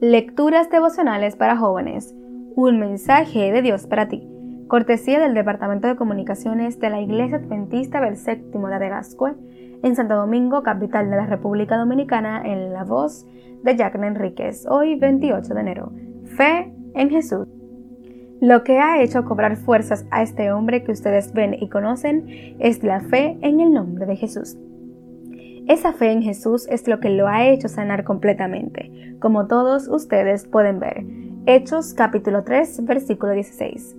Lecturas devocionales para jóvenes. Un mensaje de Dios para ti. Cortesía del Departamento de Comunicaciones de la Iglesia Adventista del Séptimo de Adegascue, en Santo Domingo, capital de la República Dominicana, en la voz de Jacqueline Enríquez, hoy 28 de enero. Fe en Jesús. Lo que ha hecho cobrar fuerzas a este hombre que ustedes ven y conocen es la fe en el nombre de Jesús. Esa fe en Jesús es lo que lo ha hecho sanar completamente, como todos ustedes pueden ver. Hechos capítulo 3, versículo 16.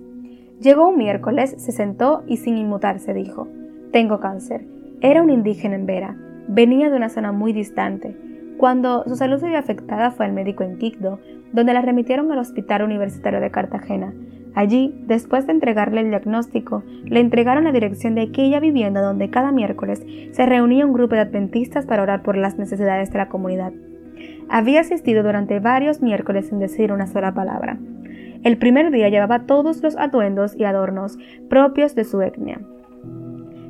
Llegó un miércoles, se sentó y sin inmutarse dijo, Tengo cáncer. Era un indígena en Vera, venía de una zona muy distante. Cuando su salud se vio afectada fue al médico en Quigdo, donde la remitieron al Hospital Universitario de Cartagena, Allí, después de entregarle el diagnóstico, le entregaron la dirección de aquella vivienda donde cada miércoles se reunía un grupo de adventistas para orar por las necesidades de la comunidad. Había asistido durante varios miércoles sin decir una sola palabra. El primer día llevaba todos los atuendos y adornos propios de su etnia.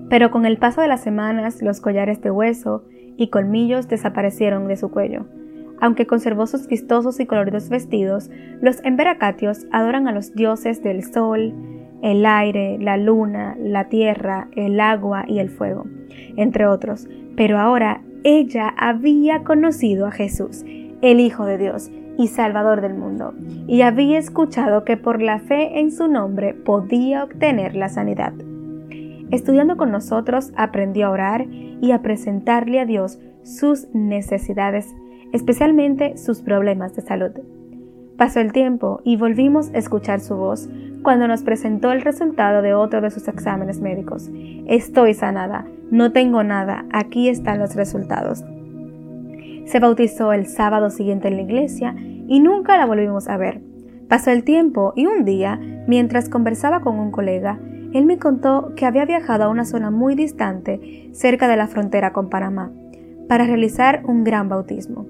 Pero con el paso de las semanas, los collares de hueso y colmillos desaparecieron de su cuello. Aunque conservó sus vistosos y coloridos vestidos, los emberacatios adoran a los dioses del sol, el aire, la luna, la tierra, el agua y el fuego, entre otros. Pero ahora ella había conocido a Jesús, el Hijo de Dios y Salvador del mundo, y había escuchado que por la fe en su nombre podía obtener la sanidad. Estudiando con nosotros, aprendió a orar y a presentarle a Dios sus necesidades especialmente sus problemas de salud. Pasó el tiempo y volvimos a escuchar su voz cuando nos presentó el resultado de otro de sus exámenes médicos. Estoy sanada, no tengo nada, aquí están los resultados. Se bautizó el sábado siguiente en la iglesia y nunca la volvimos a ver. Pasó el tiempo y un día, mientras conversaba con un colega, él me contó que había viajado a una zona muy distante, cerca de la frontera con Panamá, para realizar un gran bautismo.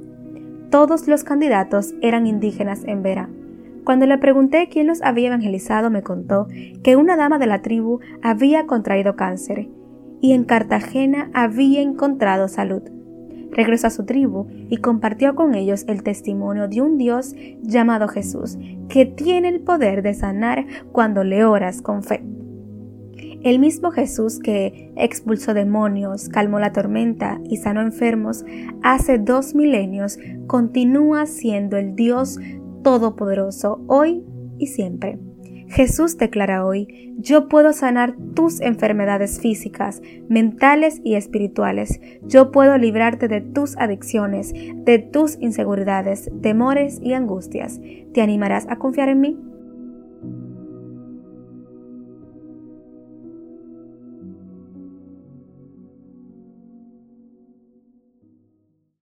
Todos los candidatos eran indígenas en Vera. Cuando le pregunté quién los había evangelizado, me contó que una dama de la tribu había contraído cáncer y en Cartagena había encontrado salud. Regresó a su tribu y compartió con ellos el testimonio de un Dios llamado Jesús, que tiene el poder de sanar cuando le oras con fe. El mismo Jesús que expulsó demonios, calmó la tormenta y sanó enfermos hace dos milenios, continúa siendo el Dios Todopoderoso hoy y siempre. Jesús declara hoy, yo puedo sanar tus enfermedades físicas, mentales y espirituales. Yo puedo librarte de tus adicciones, de tus inseguridades, temores y angustias. ¿Te animarás a confiar en mí?